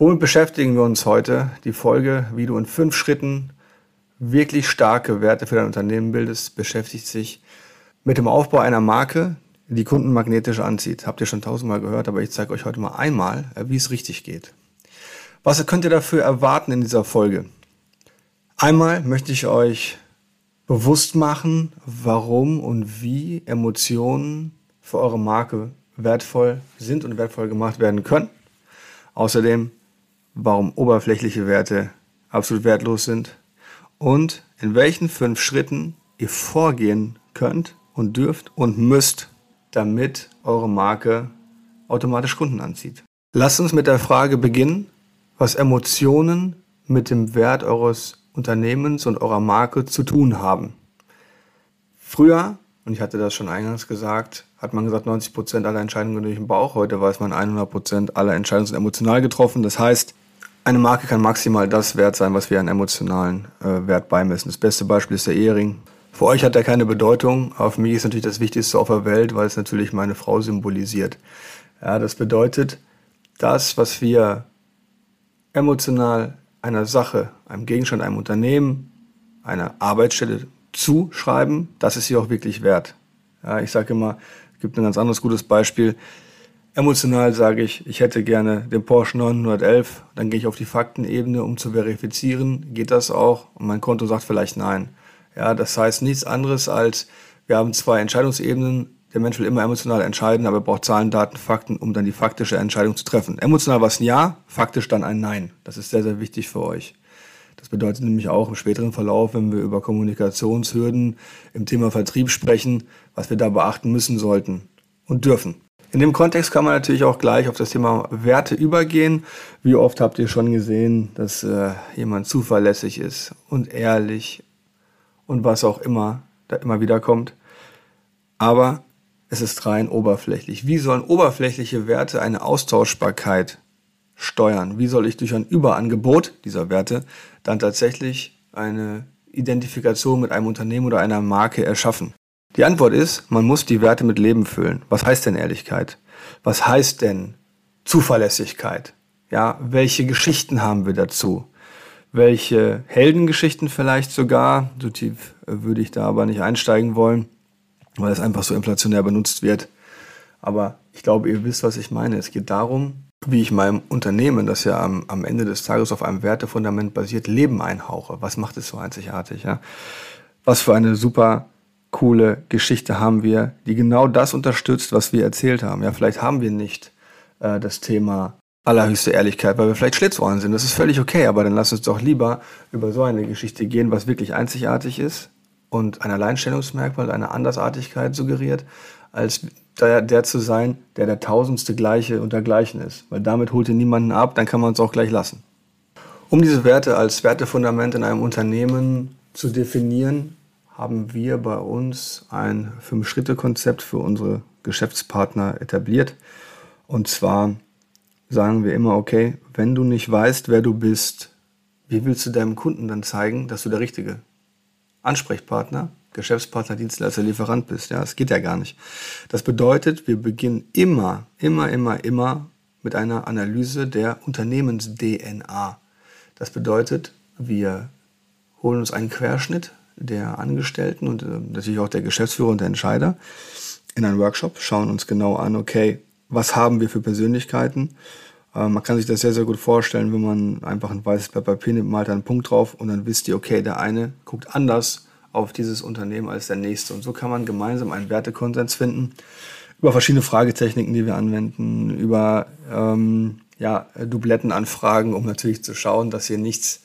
Womit beschäftigen wir uns heute? Die Folge, wie du in fünf Schritten wirklich starke Werte für dein Unternehmen bildest, beschäftigt sich mit dem Aufbau einer Marke, die Kunden magnetisch anzieht. Habt ihr schon tausendmal gehört, aber ich zeige euch heute mal einmal, wie es richtig geht. Was könnt ihr dafür erwarten in dieser Folge? Einmal möchte ich euch bewusst machen, warum und wie Emotionen für eure Marke wertvoll sind und wertvoll gemacht werden können. Außerdem, warum oberflächliche Werte absolut wertlos sind und in welchen fünf Schritten ihr vorgehen könnt und dürft und müsst, damit eure Marke automatisch Kunden anzieht. Lasst uns mit der Frage beginnen, was Emotionen mit dem Wert eures Unternehmens und eurer Marke zu tun haben. Früher, und ich hatte das schon eingangs gesagt, hat man gesagt, 90 Prozent aller Entscheidungen durch den Bauch. Heute weiß man, 100 Prozent aller Entscheidungen sind emotional getroffen. Das heißt, eine Marke kann maximal das wert sein, was wir an emotionalen äh, Wert beimessen. Das beste Beispiel ist der Ehering. Für euch hat er keine Bedeutung, aber für mich ist natürlich das Wichtigste auf der Welt, weil es natürlich meine Frau symbolisiert. Ja, das bedeutet, das, was wir emotional einer Sache, einem Gegenstand, einem Unternehmen, einer Arbeitsstelle zuschreiben, das ist sie auch wirklich wert. Ja, ich sage immer, es gibt ein ganz anderes gutes Beispiel. Emotional sage ich, ich hätte gerne den Porsche 911. Dann gehe ich auf die Faktenebene, um zu verifizieren, geht das auch? Und mein Konto sagt vielleicht nein. Ja, das heißt nichts anderes als, wir haben zwei Entscheidungsebenen. Der Mensch will immer emotional entscheiden, aber er braucht Zahlen, Daten, Fakten, um dann die faktische Entscheidung zu treffen. Emotional war es ein Ja, faktisch dann ein Nein. Das ist sehr, sehr wichtig für euch. Das bedeutet nämlich auch im späteren Verlauf, wenn wir über Kommunikationshürden im Thema Vertrieb sprechen, was wir da beachten müssen sollten und dürfen. In dem Kontext kann man natürlich auch gleich auf das Thema Werte übergehen. Wie oft habt ihr schon gesehen, dass äh, jemand zuverlässig ist und ehrlich und was auch immer da immer wieder kommt. Aber es ist rein oberflächlich. Wie sollen oberflächliche Werte eine Austauschbarkeit steuern? Wie soll ich durch ein Überangebot dieser Werte dann tatsächlich eine Identifikation mit einem Unternehmen oder einer Marke erschaffen? Die Antwort ist, man muss die Werte mit Leben füllen. Was heißt denn Ehrlichkeit? Was heißt denn Zuverlässigkeit? Ja, welche Geschichten haben wir dazu? Welche Heldengeschichten vielleicht sogar? So tief äh, würde ich da aber nicht einsteigen wollen, weil es einfach so inflationär benutzt wird. Aber ich glaube, ihr wisst, was ich meine. Es geht darum, wie ich meinem Unternehmen, das ja am, am Ende des Tages auf einem Wertefundament basiert, Leben einhauche. Was macht es so einzigartig? Ja? Was für eine super coole Geschichte haben wir, die genau das unterstützt, was wir erzählt haben. Ja, vielleicht haben wir nicht äh, das Thema allerhöchste Ehrlichkeit, weil wir vielleicht Schlitzohren sind. Das ist völlig okay, aber dann lass uns doch lieber über so eine Geschichte gehen, was wirklich einzigartig ist und ein Alleinstellungsmerkmal, eine Andersartigkeit suggeriert, als der, der zu sein, der der tausendste Gleiche und dergleichen ist. Weil damit holt ihr niemanden ab, dann kann man es auch gleich lassen. Um diese Werte als Wertefundament in einem Unternehmen zu definieren, haben wir bei uns ein Fünf-Schritte-Konzept für unsere Geschäftspartner etabliert. Und zwar sagen wir immer, okay, wenn du nicht weißt, wer du bist, wie willst du deinem Kunden dann zeigen, dass du der richtige Ansprechpartner, Geschäftspartner, Dienstleister, Lieferant bist? Ja, das geht ja gar nicht. Das bedeutet, wir beginnen immer, immer, immer, immer mit einer Analyse der Unternehmens-DNA. Das bedeutet, wir holen uns einen Querschnitt der Angestellten und äh, natürlich auch der Geschäftsführer und der Entscheider in einen Workshop, schauen uns genau an, okay, was haben wir für Persönlichkeiten? Äh, man kann sich das sehr, sehr gut vorstellen, wenn man einfach ein weißes Blatt Papier nimmt, malt einen Punkt drauf und dann wisst ihr, okay, der eine guckt anders auf dieses Unternehmen als der nächste. Und so kann man gemeinsam einen Wertekonsens finden über verschiedene Fragetechniken, die wir anwenden, über ähm, ja, Dublettenanfragen, um natürlich zu schauen, dass hier nichts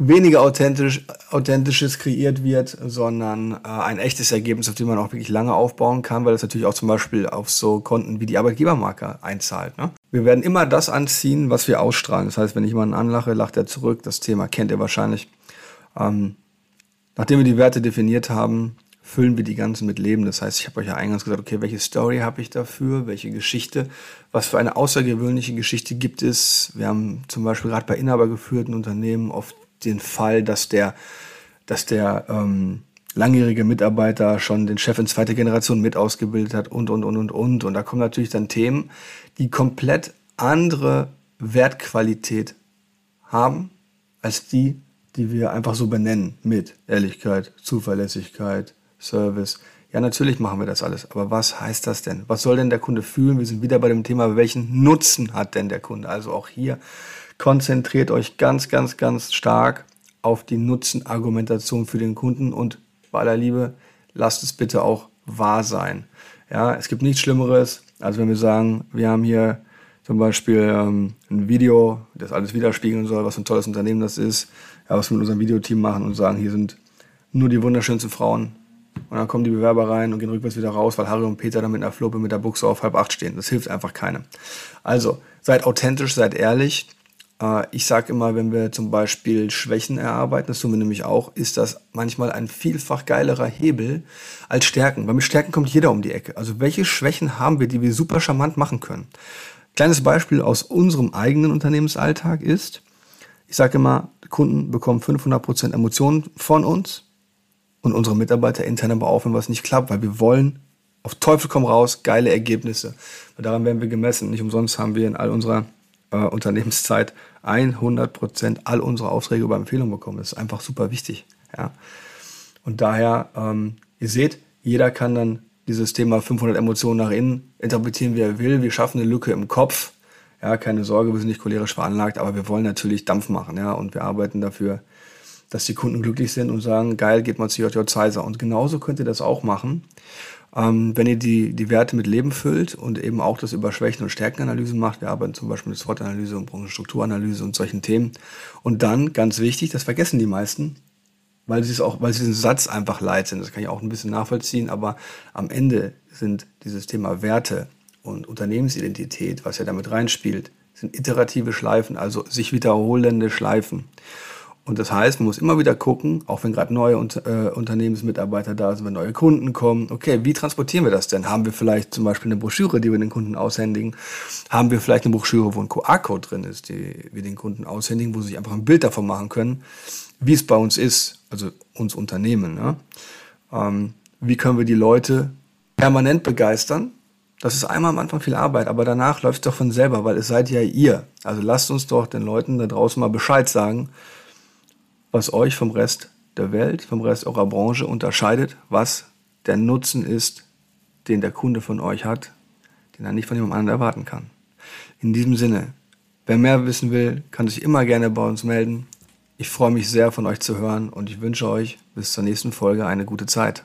weniger authentisch, authentisches kreiert wird, sondern äh, ein echtes Ergebnis, auf dem man auch wirklich lange aufbauen kann, weil das natürlich auch zum Beispiel auf so Konten wie die Arbeitgebermarke einzahlt. Ne? Wir werden immer das anziehen, was wir ausstrahlen. Das heißt, wenn ich jemanden anlache, lacht er zurück. Das Thema kennt ihr wahrscheinlich. Ähm, nachdem wir die Werte definiert haben, füllen wir die ganzen mit Leben. Das heißt, ich habe euch ja eingangs gesagt, okay, welche Story habe ich dafür, welche Geschichte, was für eine außergewöhnliche Geschichte gibt es. Wir haben zum Beispiel gerade bei inhabergeführten Unternehmen oft den Fall, dass der, dass der ähm, langjährige Mitarbeiter schon den Chef in zweiter Generation mit ausgebildet hat und, und, und, und, und. Und da kommen natürlich dann Themen, die komplett andere Wertqualität haben als die, die wir einfach so benennen mit Ehrlichkeit, Zuverlässigkeit, Service. Ja, natürlich machen wir das alles. Aber was heißt das denn? Was soll denn der Kunde fühlen? Wir sind wieder bei dem Thema, welchen Nutzen hat denn der Kunde? Also auch hier konzentriert euch ganz, ganz, ganz stark auf die Nutzenargumentation für den Kunden und bei aller Liebe, lasst es bitte auch wahr sein. Ja, es gibt nichts Schlimmeres, als wenn wir sagen, wir haben hier zum Beispiel ähm, ein Video, das alles widerspiegeln soll, was ein tolles Unternehmen das ist, ja, was wir mit unserem Videoteam machen und sagen, hier sind nur die wunderschönsten Frauen. Und dann kommen die Bewerber rein und gehen rückwärts wieder raus, weil Harry und Peter dann mit einer Fluppe mit der Buchse auf halb acht stehen. Das hilft einfach keinem. Also, seid authentisch, seid ehrlich ich sage immer, wenn wir zum Beispiel Schwächen erarbeiten, das tun wir nämlich auch, ist das manchmal ein vielfach geilerer Hebel als Stärken. Weil mit Stärken kommt jeder um die Ecke. Also welche Schwächen haben wir, die wir super charmant machen können? Kleines Beispiel aus unserem eigenen Unternehmensalltag ist, ich sage immer, Kunden bekommen 500% Emotionen von uns und unsere Mitarbeiter intern aber auch, wenn was nicht klappt, weil wir wollen auf Teufel komm raus geile Ergebnisse. Weil daran werden wir gemessen. Nicht umsonst haben wir in all unserer äh, Unternehmenszeit 100 Prozent all unsere Aufträge über Empfehlung bekommen. Das ist einfach super wichtig. Ja. Und daher, ähm, ihr seht, jeder kann dann dieses Thema 500 Emotionen nach innen interpretieren, wie er will. Wir schaffen eine Lücke im Kopf. Ja, keine Sorge, wir sind nicht cholerisch veranlagt, aber wir wollen natürlich Dampf machen. Ja, und wir arbeiten dafür, dass die Kunden glücklich sind und sagen, geil, geht mal zu JJ Zeiser. Und genauso könnt ihr das auch machen. Ähm, wenn ihr die, die Werte mit Leben füllt und eben auch das über Schwächen- und Stärkenanalysen macht, wir arbeiten zum Beispiel mit SWOT-Analyse und Branchenstrukturanalyse und solchen Themen. Und dann, ganz wichtig, das vergessen die meisten, weil sie es auch, weil sie diesen Satz einfach leid sind. Das kann ich auch ein bisschen nachvollziehen, aber am Ende sind dieses Thema Werte und Unternehmensidentität, was ja damit reinspielt, sind iterative Schleifen, also sich wiederholende Schleifen. Und das heißt, man muss immer wieder gucken, auch wenn gerade neue äh, Unternehmensmitarbeiter da sind, wenn neue Kunden kommen, okay, wie transportieren wir das denn? Haben wir vielleicht zum Beispiel eine Broschüre, die wir den Kunden aushändigen? Haben wir vielleicht eine Broschüre, wo ein QR-Code drin ist, die wir den Kunden aushändigen, wo sie sich einfach ein Bild davon machen können, wie es bei uns ist, also uns Unternehmen. Ne? Ähm, wie können wir die Leute permanent begeistern? Das ist einmal am Anfang viel Arbeit, aber danach läuft es doch von selber, weil es seid ja ihr. Also lasst uns doch den Leuten da draußen mal Bescheid sagen, was euch vom Rest der Welt, vom Rest eurer Branche unterscheidet, was der Nutzen ist, den der Kunde von euch hat, den er nicht von jemand anderem erwarten kann. In diesem Sinne, wer mehr wissen will, kann sich immer gerne bei uns melden. Ich freue mich sehr von euch zu hören und ich wünsche euch bis zur nächsten Folge eine gute Zeit.